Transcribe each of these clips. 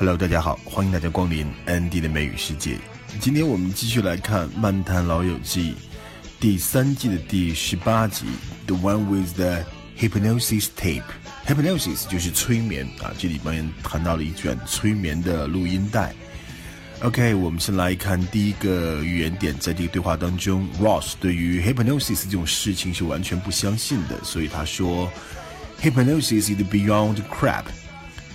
Hello，大家好，欢迎大家光临 Andy 的美语世界。今天我们继续来看《漫谈老友记》第三季的第十八集，The One with the Hypnosis Tape。Hypnosis 就是催眠啊，这里面谈到了一卷催眠的录音带。OK，我们先来看第一个语言点，在这个对话当中，Ross 对于 hypnosis 这种事情是完全不相信的，所以他说，hypnosis is beyond crap。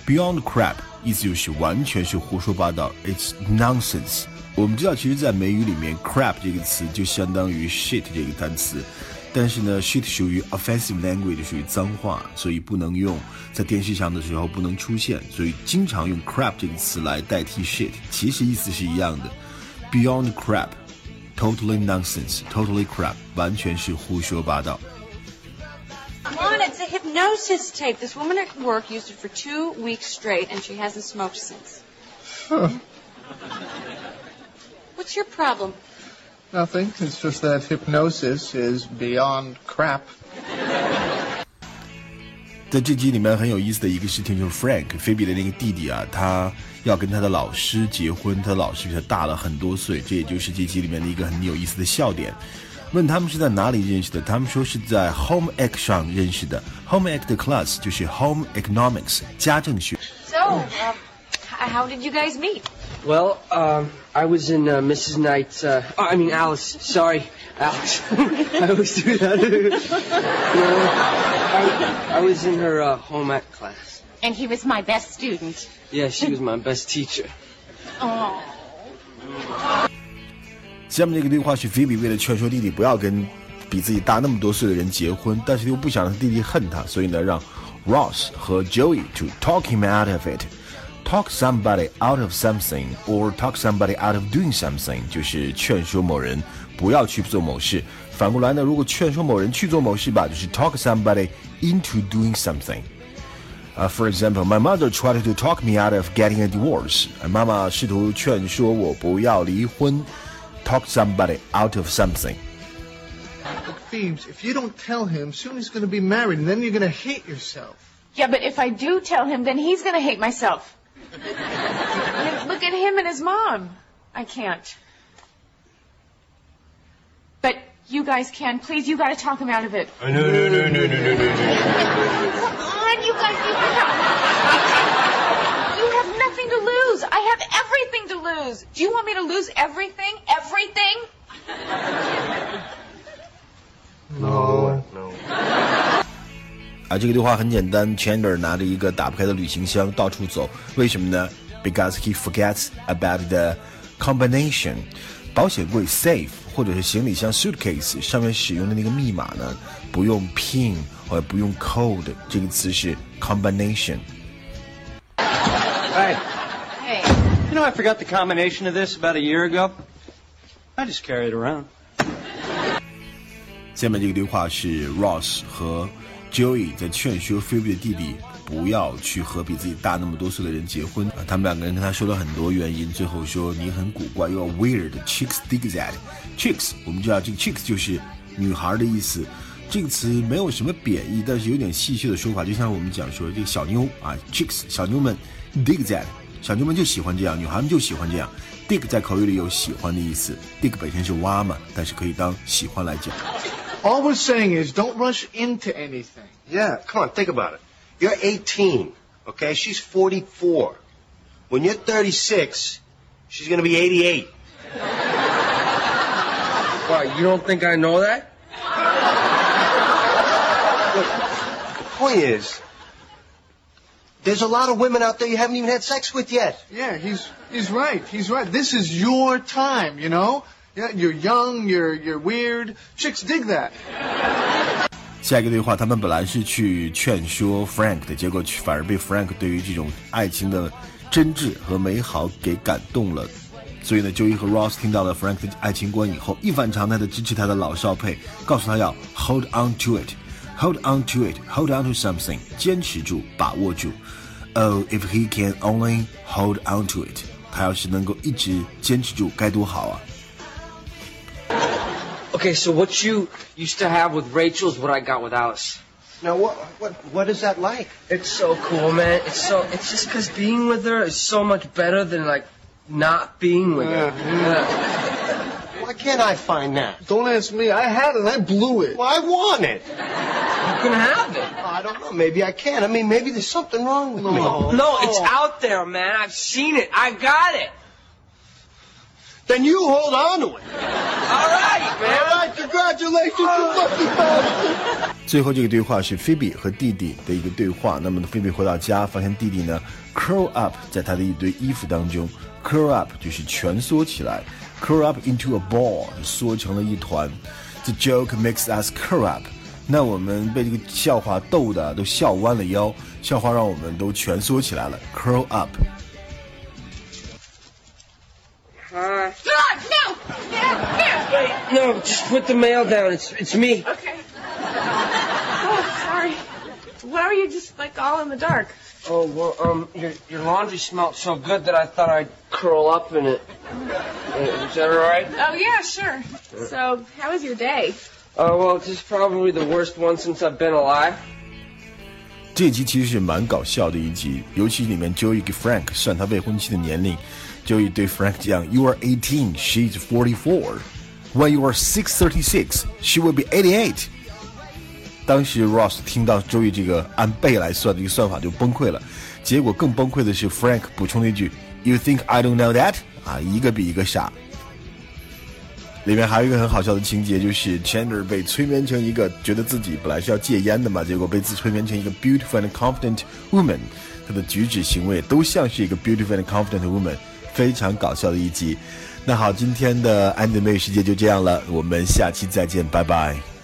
Beyond crap 意思就是完全是胡说八道，It's nonsense。我们知道，其实，在美语里面，crap 这个词就相当于 shit 这个单词，但是呢，shit 属于 offensive language，属于脏话，所以不能用，在电视上的时候不能出现，所以经常用 crap 这个词来代替 shit，其实意思是一样的。Beyond crap，totally nonsense，totally crap，完全是胡说八道。it's a hypnosis tape. This woman at work used it for two weeks straight, and she hasn't smoked since. Huh. What's your problem? Nothing. It's just that hypnosis is beyond crap. 在这集里面很有意思的一个事情就是 Frank 菲比的那个弟弟啊，他要跟他的老师结婚，他的老师比他大了很多岁，这也就是这集里面的一个很有意思的笑点。 问他们是在哪里认识的，他们说是在 Home Ec 上认识的。Home Ec 的 class 就是 Home Economics 家政学。So, um, how did you guys meet? Well, um, I was in uh, Mrs. Knight's. Uh, oh, I mean Alice. Sorry, Alice. I always do that. I, I, was in her uh, home ec class. And he was my best student. Yeah, she was my best teacher. Oh. 下面这个对话是菲比为了劝说弟弟不要跟比自己大那么多岁的人结婚，但是又不想让弟弟恨他，所以呢，让 Ross 和 Joey to talk him out of it。Talk somebody out of something or talk somebody out of doing something，就是劝说某人不要去做某事。反过来呢，如果劝说某人去做某事吧，就是 talk somebody into doing something。Uh, for example, my mother tried to talk me out of getting a divorce. 妈妈试图劝说我不要离婚。 Talk somebody out of something. But Phoebes, if you don't tell him, soon he's going to be married, and then you're going to hate yourself. Yeah, but if I do tell him, then he's going to hate myself. Look at him and his mom. I can't. But you guys can. Please, you got to talk him out of it. No, no, no, no, no, no, no, no. Come on, you guys, you can. You have nothing to lose. I have everything to lose. Do you want me to lose everything? Everything? No, no. 啊，这个对话很简单，Chandler 拿着一个打不开的旅行箱到处走，为什么呢？Because he forgets about the combination。保险柜 safe 或者是行李箱 suitcase 上面使用的那个密码呢，不用 pin 或者不用 code，这个词是 combination。Hey. Hey. Know, I forgot the combination of this about a year ago. I just carry it around. 下面这个对话是 Ross 和 Joey 在劝说 Phoebe 的弟弟不要去和比自己大那么多岁的人结婚。他们两个人跟他说了很多原因，最后说你很古怪，You are weird. Chicks dig that. Chicks，我们知道这个 chicks 就是女孩的意思。这个词没有什么贬义，但是有点戏谑的说法，就像我们讲说这个小妞啊，chicks 小妞们。Dig that，小妞们就喜欢这样，女孩们就喜欢这样。Dig 在口语里有喜欢的意思，dig 本身是挖嘛，但是可以当喜欢来讲。All we're saying is don't rush into anything. Yeah, come on, think about it. You're 18, okay? She's 44. When you're 36, she's gonna be 88. Why, you don't think I know that? Look, the point is, there's a lot of women out there you haven't even had sex with yet. Yeah, he's he's right. He's right. This is your time, you know? Yeah, you're young, you're you're weird. Chicks dig that. 下一个对话，他们本来是去劝说 Frank 的，结果反而被 Frank 对于这种爱情的真挚和美好给感动了。所以呢，Joey 和 Ross 听到了 Frank 的爱情观以后，一反常态的支持他的老少配，告诉他要 Hold on to it。it，hold on to it，hold on to something，坚持住，把握住。Oh, if he can only hold on to it，他要是能够一直坚持住，该多好啊！ Okay, so what you used to have with Rachel is what I got with Alice. Now, what, what, what is that like? It's so cool, man. It's so. It's just because being with her is so much better than like not being with her. Yeah. Why can't I find that? Don't ask me. I had it and I blew it. Well, I want it. You can have it. I don't know. Maybe I can. I mean, maybe there's something wrong with me. No. No, it's out there, man. I've seen it. I got it. Then you hold on to it. All right, man. All right, congratulations, you lucky bastard. 最后这个对话是菲比和弟弟的一个对话。那么呢，菲比回到家，发现弟弟呢 curl up 在他的一堆衣服当中，curl up 就是蜷缩起来，curl up into a ball 缩成了一团。The joke makes us curl up。 那我们被这个笑话逗的都笑弯了腰，笑话让我们都蜷缩起来了，curl up。 Hi. God, no! Here, here. Wait, no, just put the mail down. It's it's me. Okay. Oh, sorry. Why were you just like all in the dark? Oh well, um, your your laundry smelled so good that I thought I'd curl up in it. Uh, Is that all right? Oh yeah, sure. So, how was your day? Uh, well, this is probably the worst one since I've been alive. 这集其实是蛮搞笑的一集，尤其里面 Joey 给 Frank 算他未婚妻的年龄，Joey 对 Frank 讲：“You are eighteen, she's forty-four. When you are six thirty-six, she will be eighty-eight.” 当时 Ross 听到 Joey 这个按倍来算的一个算法就崩溃了，结果更崩溃的是 Frank 补充了一句：“You think I don't know that？” 啊，一个比一个傻。 里面还有一个很好笑的情节，就是 Chandler 被催眠成一个觉得自己本来是要戒烟的嘛，结果被自催眠成一个 beautiful and confident woman，他的举止行为都像是一个 beautiful and confident woman，非常搞笑的一集。那好，今天的安德妹世界就这样了，我们下期再见，拜拜。